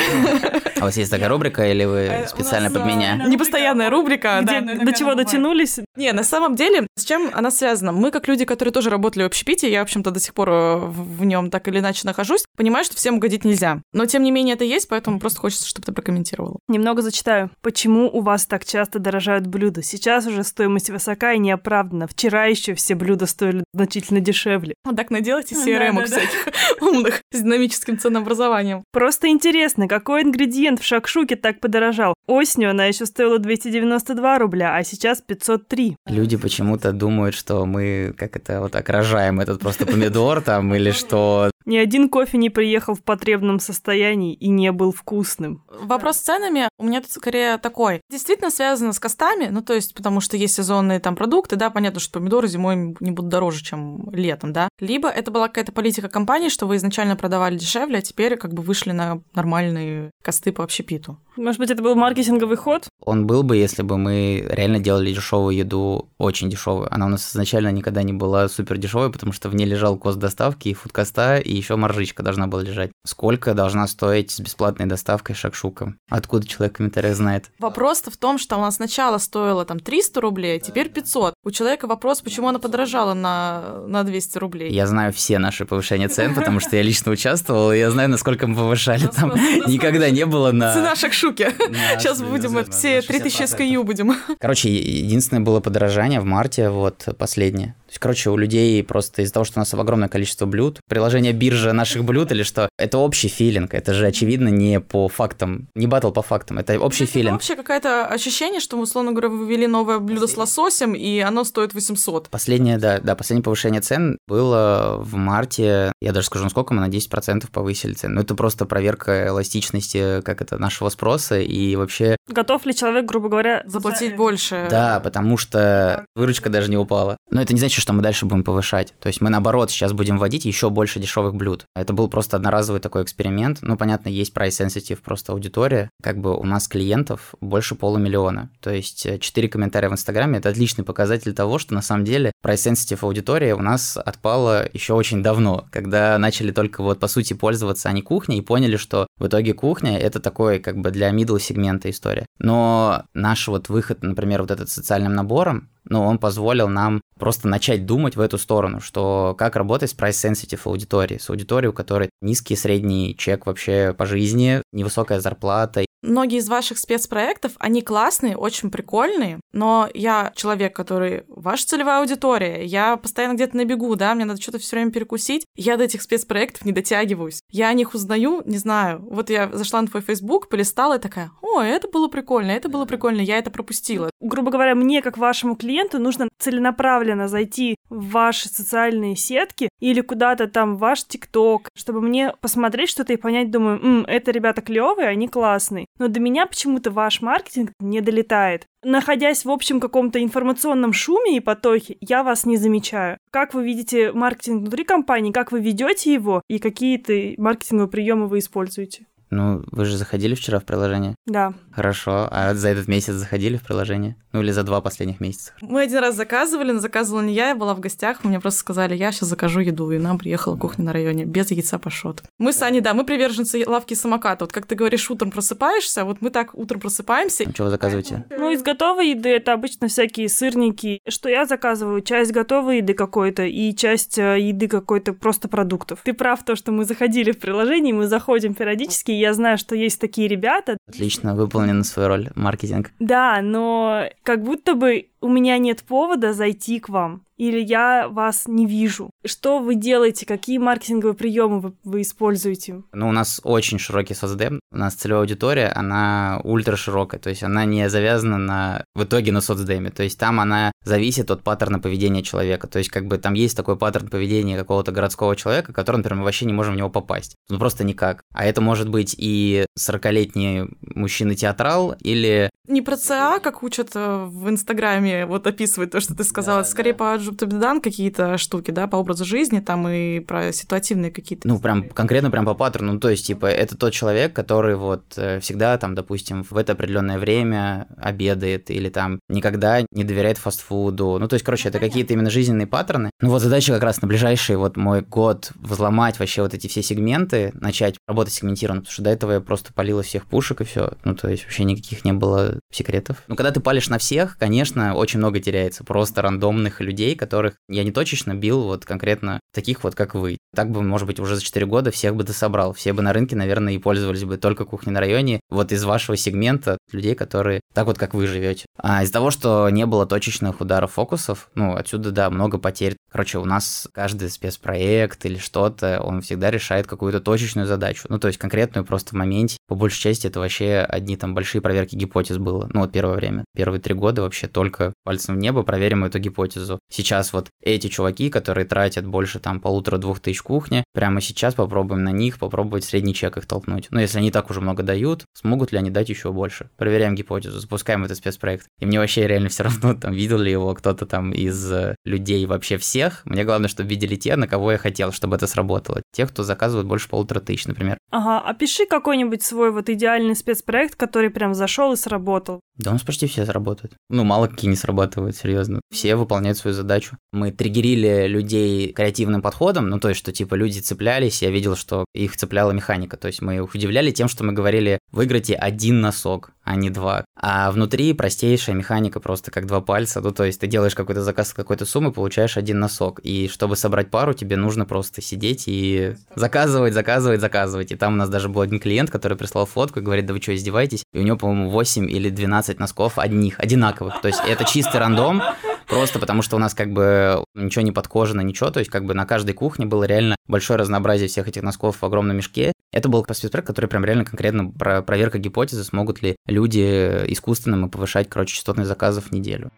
А у вас есть такая рубрика, или вы э, специально под меня? Непостоянная рубрика, Где, да. До чего дотянулись? Не, на самом деле, с чем она связана? Мы, как люди, которые тоже работали в общепите, я, в общем-то, до сих пор э, в нем так или иначе нахожусь, понимаю, что всем угодить нельзя. Но, тем не менее, это есть, поэтому просто хочется, чтобы ты прокомментировала. Немного зачитаю. Почему у вас так часто дорожают блюда? Сейчас уже стоимость высока и неоправданна. Вчера еще все блюда стоили значительно дешевле. Вот так наделайте CRM всяких умных с динамическим ценообразованием. Просто интересно, какой ингредиент в шакшуке так подорожал? Осенью она еще стоила 292 рубля, а сейчас 503. Люди почему-то думают, что мы, как это, вот так рожаем этот просто помидор там, или что Ни один кофе не приехал в потребном состоянии и не был вкусным. Вопрос с ценами у меня тут скорее такой. Действительно связано с костами, ну то есть потому что есть сезонные там продукты, да, понятно, что помидоры зимой не будут дороже, чем летом, да. Либо это была какая-то политика компании, что вы изначально продавали дешевле, а теперь как бы вышли на нормальные косты по общепиту. Может быть, это был маркетинговый ход? Он был бы, если бы мы реально делали дешевую еду, очень дешевую. Она у нас изначально никогда не была супер дешевой, потому что в ней лежал кост доставки и фудкоста, и еще моржичка должна была лежать. Сколько должна стоить с бесплатной доставкой шакшука? Откуда человек в комментариях знает? Вопрос-то в том, что она сначала стоила там 300 рублей, а теперь 500. У человека вопрос, почему она подорожала на, на 200 рублей. Я знаю все наши повышения цен, потому что я лично участвовал, и я знаю, насколько мы повышали. Там никогда не было на... Цена шакшуки. Сейчас будем все 3000 SKU будем. Короче, единственное было подорожание в марте, вот последнее. То есть, короче, у людей просто из-за того, что у нас огромное количество блюд, приложение биржа наших блюд или что, это общий филинг, это же, очевидно, не по фактам, не батл по фактам, это общий это филинг. Вообще какое-то ощущение, что, условно говоря, вы ввели новое блюдо с лососем, и оно стоит 800. Последнее, да, да, последнее повышение цен было в марте, я даже скажу, насколько мы на 10% повысили цены. Ну, это просто проверка эластичности, как это, нашего спроса и вообще... Готов ли человек, грубо говоря, заплатить больше? Да, потому что выручка даже не упала. Но это не значит, что мы дальше будем повышать. То есть мы, наоборот, сейчас будем вводить еще больше дешевых блюд. Это был просто одноразовый такой эксперимент. Ну, понятно, есть price sensitive просто аудитория. Как бы у нас клиентов больше полумиллиона. То есть 4 э, комментария в Инстаграме – это отличный показатель того, что на самом деле price sensitive аудитория у нас отпала еще очень давно, когда начали только вот по сути пользоваться они кухней и поняли, что в итоге кухня – это такой как бы для middle сегмента история. Но наш вот выход, например, вот этот социальным набором, но он позволил нам просто начать думать в эту сторону, что как работать с price-sensitive аудиторией, с аудиторией, у которой низкий средний чек вообще по жизни, невысокая зарплата, Многие из ваших спецпроектов, они классные, очень прикольные, но я человек, который ваша целевая аудитория, я постоянно где-то набегу, да, мне надо что-то все время перекусить, я до этих спецпроектов не дотягиваюсь. Я о них узнаю, не знаю. Вот я зашла на твой Facebook, полистала и такая, о, это было прикольно, это было прикольно, я это пропустила. Грубо говоря, мне, как вашему клиенту, нужно целенаправленно зайти в ваши социальные сетки или куда-то там в ваш ТикТок, чтобы мне посмотреть что-то и понять, думаю, М, это ребята клевые, они классные но до меня почему-то ваш маркетинг не долетает. Находясь в общем каком-то информационном шуме и потоке, я вас не замечаю. Как вы видите маркетинг внутри компании, как вы ведете его и какие-то маркетинговые приемы вы используете? Ну, вы же заходили вчера в приложение? Да. Хорошо. А за этот месяц заходили в приложение? Ну, или за два последних месяца? Мы один раз заказывали, но заказывала не я, я была в гостях. Мне просто сказали, я сейчас закажу еду, и нам приехала кухня на районе без яйца пашот. Мы с Аней, да, мы приверженцы лавки самоката. Вот как ты говоришь, утром просыпаешься, вот мы так утром просыпаемся. А что вы заказываете? Ну, из готовой еды это обычно всякие сырники. Что я заказываю? Часть готовой еды какой-то и часть э, еды какой-то просто продуктов. Ты прав, то, что мы заходили в приложение, мы заходим периодически, я знаю, что есть такие ребята. Отлично, выполнена свою роль, маркетинг. Да, но как будто бы у меня нет повода зайти к вам или я вас не вижу. Что вы делаете? Какие маркетинговые приемы вы, вы используете? Ну, у нас очень широкий соцдем. У нас целевая аудитория, она ультра широкая. То есть она не завязана на в итоге на соцдеме. То есть там она зависит от паттерна поведения человека. То есть как бы там есть такой паттерн поведения какого-то городского человека, который, например, мы вообще не можем в него попасть. Ну просто никак. А это может быть и 40-летний мужчина-театрал или... Не про ЦА, как учат э, в Инстаграме, вот описывать то, что ты сказала, да, скорее да. по Джубтабидан какие-то штуки, да, по образу жизни, там и про ситуативные какие-то. Ну, прям конкретно прям по паттерну, ну, то есть, типа, это тот человек, который вот э, всегда там, допустим, в это определенное время обедает или там никогда не доверяет фастфуду. Ну, то есть, короче, это какие-то именно жизненные паттерны. Ну, вот задача как раз на ближайший вот мой год взломать вообще вот эти все сегменты, начать работать сегментированно, потому что до этого я просто полила всех пушек и все. Ну, то есть, вообще никаких не было секретов. Ну, когда ты палишь на всех, конечно, очень много теряется. Просто рандомных людей, которых я не точечно бил, вот конкретно таких вот, как вы. Так бы, может быть, уже за 4 года всех бы ты собрал. Все бы на рынке, наверное, и пользовались бы только кухней на районе. Вот из вашего сегмента людей, которые так вот, как вы живете. А из-за того, что не было точечных ударов фокусов, ну, отсюда, да, много потерь. Короче, у нас каждый спецпроект или что-то, он всегда решает какую-то точечную задачу. Ну, то есть конкретную просто в моменте. По большей части это вообще одни там большие проверки гипотез было. Ну, вот первое время. Первые три года вообще только пальцем в небо проверим эту гипотезу. Сейчас вот эти чуваки, которые тратят больше там полутора-двух тысяч кухни, прямо сейчас попробуем на них попробовать средний чек их толкнуть. Ну, если они так уже много дают, смогут ли они дать еще больше? проверяем гипотезу, запускаем этот спецпроект. И мне вообще реально все равно, там, видел ли его кто-то там из э, людей вообще всех. Мне главное, чтобы видели те, на кого я хотел, чтобы это сработало. Те, кто заказывает больше полутора тысяч, например. Ага, опиши какой-нибудь свой вот идеальный спецпроект, который прям зашел и сработал. Да у нас почти все сработают. Ну, мало какие не срабатывают, серьезно. Все выполняют свою задачу. Мы триггерили людей креативным подходом, ну, то есть, что, типа, люди цеплялись, я видел, что их цепляла механика. То есть, мы их удивляли тем, что мы говорили, выиграйте один носок, а не два. А внутри простейшая механика просто как два пальца. Ну, то есть, ты делаешь какой-то заказ какой-то суммы, получаешь один носок. И чтобы собрать пару, тебе нужно просто сидеть и заказывать, заказывать, заказывать. И там у нас даже был один клиент, который прислал фотку и говорит, да вы что, издеваетесь? И у него, по-моему, 8 или 12 носков одних, одинаковых. То есть, это чистый рандом, просто потому что у нас как бы ничего не подкожено, ничего, то есть как бы на каждой кухне было реально большое разнообразие всех этих носков в огромном мешке. Это был спецпроект, который прям реально конкретно про проверка гипотезы, смогут ли люди искусственно повышать, короче, частотность заказов в неделю.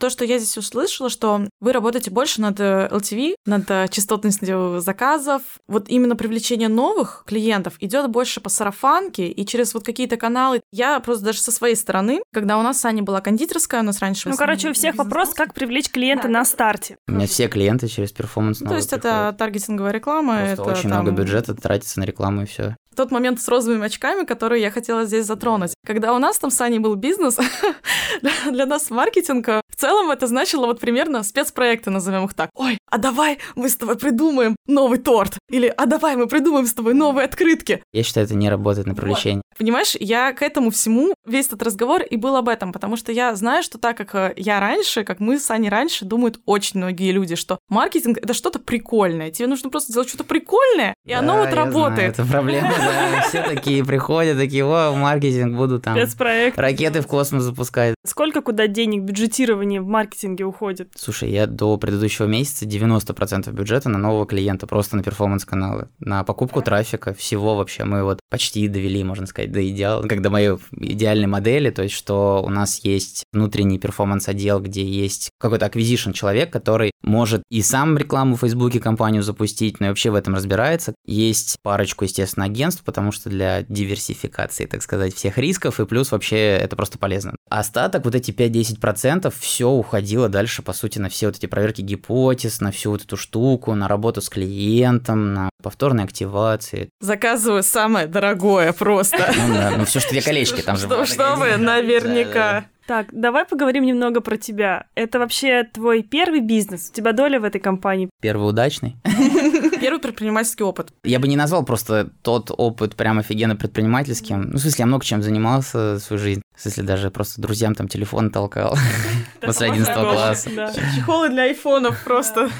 То, что я здесь услышала, что вы работаете больше над LTV, над э, частотностью заказов. Вот именно привлечение новых клиентов идет больше по сарафанке и через вот какие-то каналы. Я просто даже со своей стороны, когда у нас с Аней была кондитерская, у нас раньше... Ну, короче, у всех вопрос, как привлечь клиента да, на старте. У меня все клиенты через перформанс ну, То есть приходят. это таргетинговая реклама. Просто это очень там... много бюджета тратится на рекламу и все тот момент с розовыми очками, который я хотела здесь затронуть. Когда у нас там с Аней был бизнес, для нас маркетинг в целом это значило вот примерно спецпроекты, назовем их так. Ой, а давай мы с тобой придумаем новый торт. Или а давай мы придумаем с тобой новые открытки. Я считаю, это не работает на привлечение. Вот. Понимаешь, я к этому всему, весь этот разговор и был об этом, потому что я знаю, что так как э, я раньше, как мы с Аней раньше, думают очень многие люди, что маркетинг — это что-то прикольное. Тебе нужно просто сделать что-то прикольное, и да, оно вот работает. Знаю, это проблема, да. Все такие приходят, такие, о, маркетинг, буду там ракеты в космос запускать. Сколько куда денег, бюджетирование в маркетинге уходит? Слушай, я до предыдущего месяца 90% бюджета на нового клиента, просто на перформанс-каналы, на покупку трафика, всего вообще. Мы вот почти довели, можно сказать, до идеала, когда мои идеальной модели, то есть что у нас есть внутренний перформанс-отдел, где есть какой-то acquisition человек, который может и сам рекламу в Фейсбуке компанию запустить, но и вообще в этом разбирается. Есть парочку, естественно, агентств, потому что для диверсификации, так сказать, всех рисков, и плюс вообще это просто полезно. Остаток, вот эти 5-10%, все уходило дальше, по сути, на все вот эти проверки гипотез, на всю вот эту штуку, на работу с клиентом, на повторной активации. Заказываю самое дорогое просто. Ну да, ну все, что две колечки там же. Чтобы наверняка. Так, давай поговорим немного про тебя. Это вообще твой первый бизнес? У тебя доля в этой компании? Первый удачный. Первый предпринимательский опыт. Я бы не назвал просто тот опыт прям офигенно предпринимательским. Ну, в смысле, я много чем занимался свою жизнь. В смысле, даже просто друзьям там телефон толкал после 11 класса. Чехолы для айфонов просто.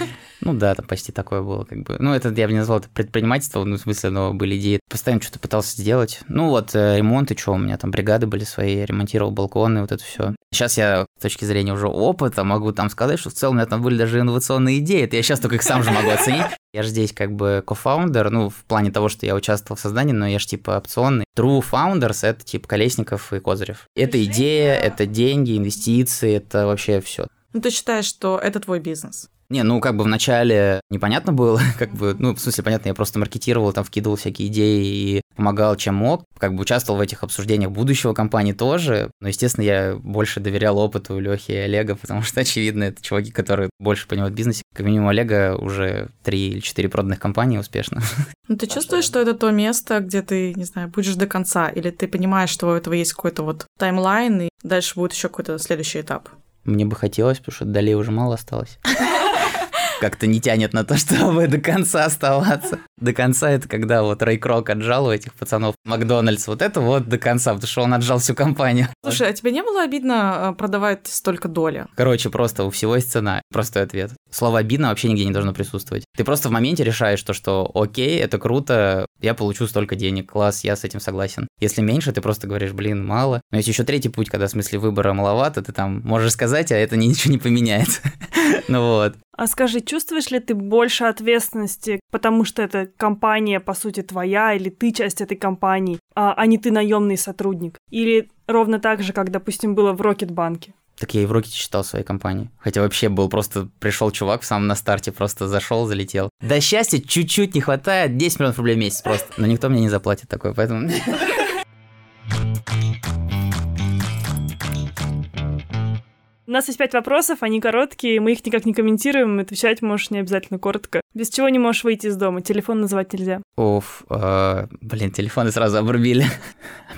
Ну да, там почти такое было, как бы. Ну, это я бы не назвал это предпринимательство, ну, в смысле, но были идеи. Постоянно что-то пытался сделать. Ну, вот э, ремонт и что, у меня там бригады были свои, я ремонтировал балконы, вот это все. Сейчас я с точки зрения уже опыта могу там сказать, что в целом у меня там были даже инновационные идеи. Это я сейчас только их сам же могу оценить. Я же здесь как бы кофаундер, ну, в плане того, что я участвовал в создании, но я же типа опционный. True Founders — это типа Колесников и Козырев. Это идея, это деньги, инвестиции, это вообще все. Ну, ты считаешь, что это твой бизнес? Не, ну как бы вначале непонятно было, как бы, ну, в смысле, понятно, я просто маркетировал, там вкидывал всякие идеи и помогал, чем мог, как бы участвовал в этих обсуждениях будущего компании тоже, но, естественно, я больше доверял опыту Лехи и Олега, потому что, очевидно, это чуваки, которые больше понимают в бизнесе. Как минимум, Олега уже три или четыре проданных компании успешно. Ну, ты чувствуешь, что это то место, где ты, не знаю, будешь до конца, или ты понимаешь, что у этого есть какой-то вот таймлайн, и дальше будет еще какой-то следующий этап? Мне бы хотелось, потому что долей уже мало осталось как-то не тянет на то, чтобы до конца оставаться. До конца это когда вот Рэй Крок отжал у этих пацанов Макдональдс. Вот это вот до конца, потому что он отжал всю компанию. Слушай, а тебе не было обидно а, продавать столько доли? Короче, просто у всего есть цена. Простой ответ. Слово обидно вообще нигде не должно присутствовать. Ты просто в моменте решаешь то, что окей, это круто, я получу столько денег, класс, я с этим согласен. Если меньше, ты просто говоришь, блин, мало. Но есть еще третий путь, когда в смысле выбора маловато, ты там можешь сказать, а это ничего не поменяет. ну вот. А скажи, чувствуешь ли ты больше ответственности, потому что эта компания, по сути, твоя, или ты часть этой компании, а, а не ты наемный сотрудник? Или ровно так же, как, допустим, было в Рокетбанке? Так я и в Рокете читал в своей компании. Хотя вообще был просто, пришел чувак в самом на старте, просто зашел, залетел. До счастья чуть-чуть не хватает, 10 миллионов рублей в месяц просто. Но никто мне не заплатит такое, поэтому... У нас есть пять вопросов, они короткие, мы их никак не комментируем, отвечать можешь не обязательно коротко. Без чего не можешь выйти из дома, телефон называть нельзя. Оф, э, блин, телефоны сразу обрубили.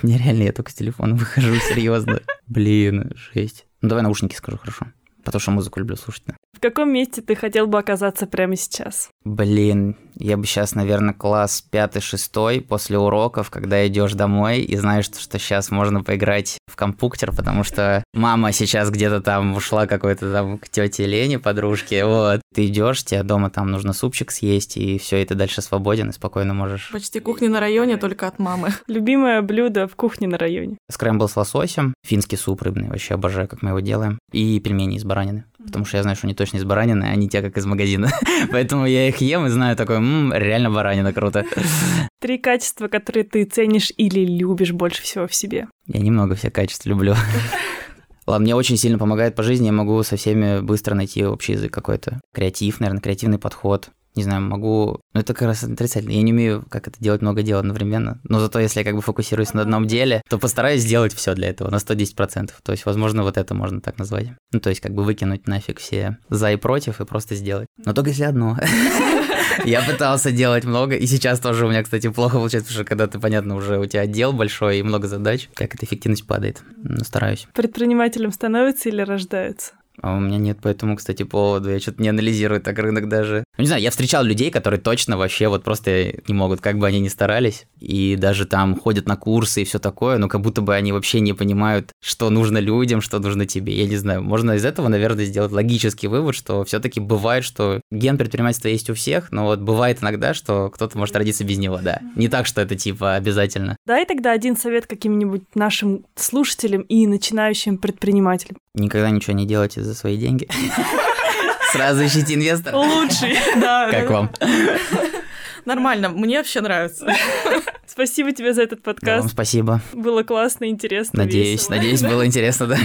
Мне реально, я только с телефона выхожу, серьезно. Блин, жесть. Ну давай наушники скажу, хорошо. Потому что музыку люблю слушать. Да. В каком месте ты хотел бы оказаться прямо сейчас? Блин, я бы сейчас, наверное, класс пятый-шестой после уроков, когда идешь домой и знаешь, что сейчас можно поиграть в компьютер, потому что мама сейчас где-то там ушла какой-то там к тете Лене, подружке, вот. Ты идешь, тебе дома там нужно супчик съесть, и все, и ты дальше свободен и спокойно можешь. Почти кухня на районе, только от мамы. Любимое блюдо в кухне на районе? Скрэмбл с лососем, финский суп рыбный, вообще обожаю, как мы его делаем, и пельмени из баранины, потому что я знаю, что они точно из баранины, а не те, как из магазина. Поэтому я их ем и знаю такой, ммм, реально баранина круто. Три качества, которые ты ценишь или любишь больше всего в себе. Я немного всех качеств люблю. Ладно, мне очень сильно помогает по жизни, я могу со всеми быстро найти общий язык какой-то. Креатив, наверное, креативный подход. Не знаю, могу... Ну, это как раз отрицательно. Я не умею, как это делать много дел одновременно. Но зато, если я как бы фокусируюсь на одном деле, то постараюсь сделать все для этого на 110%. То есть, возможно, вот это можно так назвать. Ну, то есть, как бы выкинуть нафиг все за и против и просто сделать. Но только если одно. Я пытался делать много, и сейчас тоже у меня, кстати, плохо получается, потому что когда ты, понятно, уже у тебя отдел большой и много задач, как эта эффективность падает. Но стараюсь. Предпринимателем становится или рождаются? А у меня нет по этому, кстати, поводу. Я что-то не анализирую так рынок даже. Ну, не знаю, я встречал людей, которые точно вообще вот просто не могут, как бы они ни старались. И даже там ходят на курсы и все такое, но как будто бы они вообще не понимают, что нужно людям, что нужно тебе. Я не знаю, можно из этого, наверное, сделать логический вывод, что все-таки бывает, что ген предпринимательства есть у всех, но вот бывает иногда, что кто-то может родиться без него, да. Не так, что это типа обязательно. Дай тогда один совет каким-нибудь нашим слушателям и начинающим предпринимателям. Никогда ничего не делайте за свои деньги. Сразу ищите инвестора. Лучший, да. Как вам? Нормально, мне вообще нравится. Спасибо тебе за этот Да, подкаст. вам спасибо. Было классно, интересно, Надеюсь, весело. надеюсь, было интересно, да.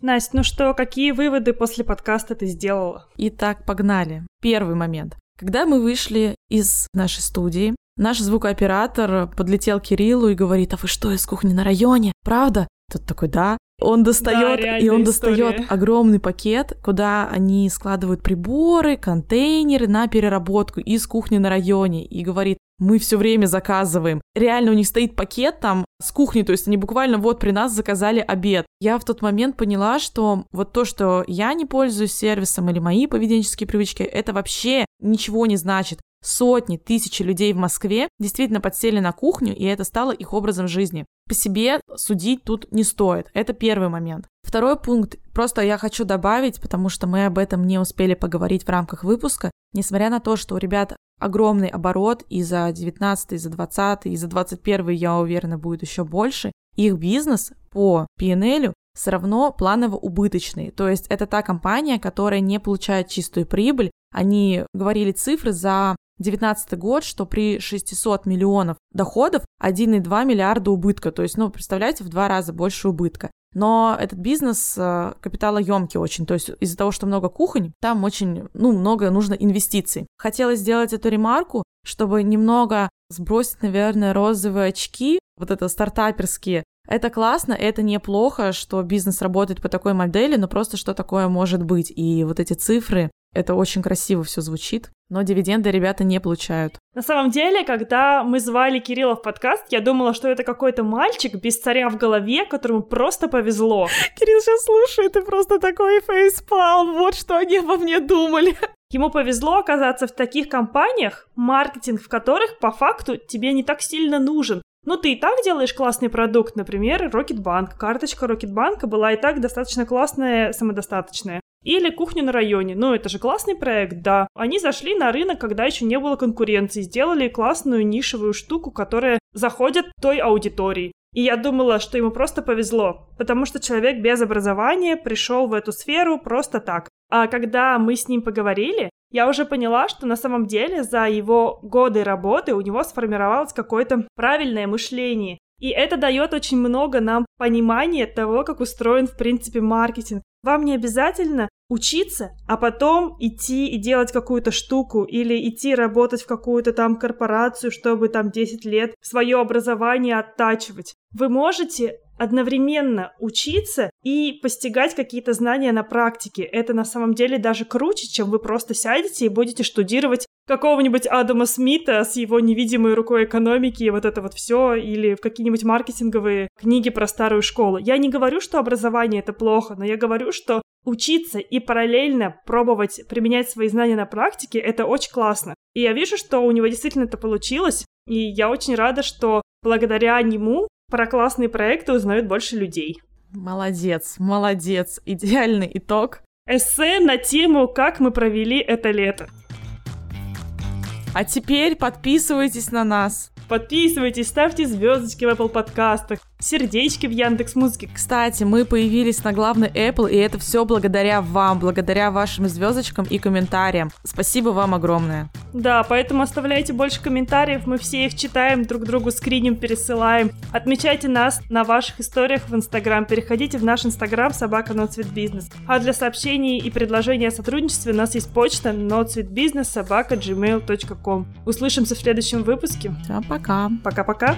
Настя, ну что, какие выводы после подкаста ты сделала? Итак, погнали. Первый момент. Когда мы вышли из нашей студии, наш звукооператор подлетел к Кириллу и говорит, а вы что, из кухни на районе? Правда? Тот такой, да. Он достает, и реальная он история. достает огромный пакет, куда они складывают приборы, контейнеры на переработку из кухни на районе. И говорит, мы все время заказываем. Реально у них стоит пакет там с кухни, то есть они буквально вот при нас заказали обед. Я в тот момент поняла, что вот то, что я не пользуюсь сервисом или мои поведенческие привычки, это вообще ничего не значит. Сотни, тысячи людей в Москве действительно подсели на кухню, и это стало их образом жизни. По себе судить тут не стоит. Это первый момент. Второй пункт. Просто я хочу добавить, потому что мы об этом не успели поговорить в рамках выпуска. Несмотря на то, что у ребят огромный оборот и за 19, и за 20, и за 21, я уверена, будет еще больше, их бизнес по PNL все равно планово убыточный. То есть это та компания, которая не получает чистую прибыль. Они говорили цифры за 2019 год, что при 600 миллионов доходов 1,2 миллиарда убытка. То есть, ну, представляете, в два раза больше убытка. Но этот бизнес э, капиталоемкий очень, то есть из-за того, что много кухонь, там очень, ну, много нужно инвестиций. Хотела сделать эту ремарку, чтобы немного сбросить, наверное, розовые очки, вот это стартаперские. Это классно, это неплохо, что бизнес работает по такой модели, но просто что такое может быть. И вот эти цифры, это очень красиво все звучит, но дивиденды ребята не получают. На самом деле, когда мы звали Кирилла в подкаст, я думала, что это какой-то мальчик без царя в голове, которому просто повезло. Кирилл сейчас слушает и просто такой фейспалм, вот что они обо мне думали. Ему повезло оказаться в таких компаниях, маркетинг в которых по факту тебе не так сильно нужен. Ну, ты и так делаешь классный продукт, например, Рокетбанк. Карточка Рокетбанка была и так достаточно классная, самодостаточная. Или кухня на районе. Ну, это же классный проект, да. Они зашли на рынок, когда еще не было конкуренции, сделали классную нишевую штуку, которая заходит той аудитории. И я думала, что ему просто повезло, потому что человек без образования пришел в эту сферу просто так. А когда мы с ним поговорили, я уже поняла, что на самом деле за его годы работы у него сформировалось какое-то правильное мышление. И это дает очень много нам понимания того, как устроен, в принципе, маркетинг. Вам не обязательно учиться, а потом идти и делать какую-то штуку или идти работать в какую-то там корпорацию, чтобы там 10 лет свое образование оттачивать. Вы можете одновременно учиться и постигать какие-то знания на практике. Это на самом деле даже круче, чем вы просто сядете и будете штудировать какого-нибудь Адама Смита с его невидимой рукой экономики и вот это вот все, или в какие-нибудь маркетинговые книги про старую школу. Я не говорю, что образование это плохо, но я говорю, что учиться и параллельно пробовать применять свои знания на практике, это очень классно. И я вижу, что у него действительно это получилось, и я очень рада, что благодаря нему про классные проекты узнают больше людей. Молодец, молодец. Идеальный итог. Эссе на тему «Как мы провели это лето». А теперь подписывайтесь на нас. Подписывайтесь, ставьте звездочки в Apple подкастах, сердечки в Яндекс Музыке. Кстати, мы появились на главной Apple, и это все благодаря вам, благодаря вашим звездочкам и комментариям. Спасибо вам огромное. Да, поэтому оставляйте больше комментариев, мы все их читаем, друг другу скриним, пересылаем. Отмечайте нас на ваших историях в Инстаграм, переходите в наш Инстаграм собака Бизнес. А для сообщений и предложений о сотрудничестве у нас есть почта notsweetbusiness собака gmail.com. Услышимся в следующем выпуске. Всем пока. Пока-пока.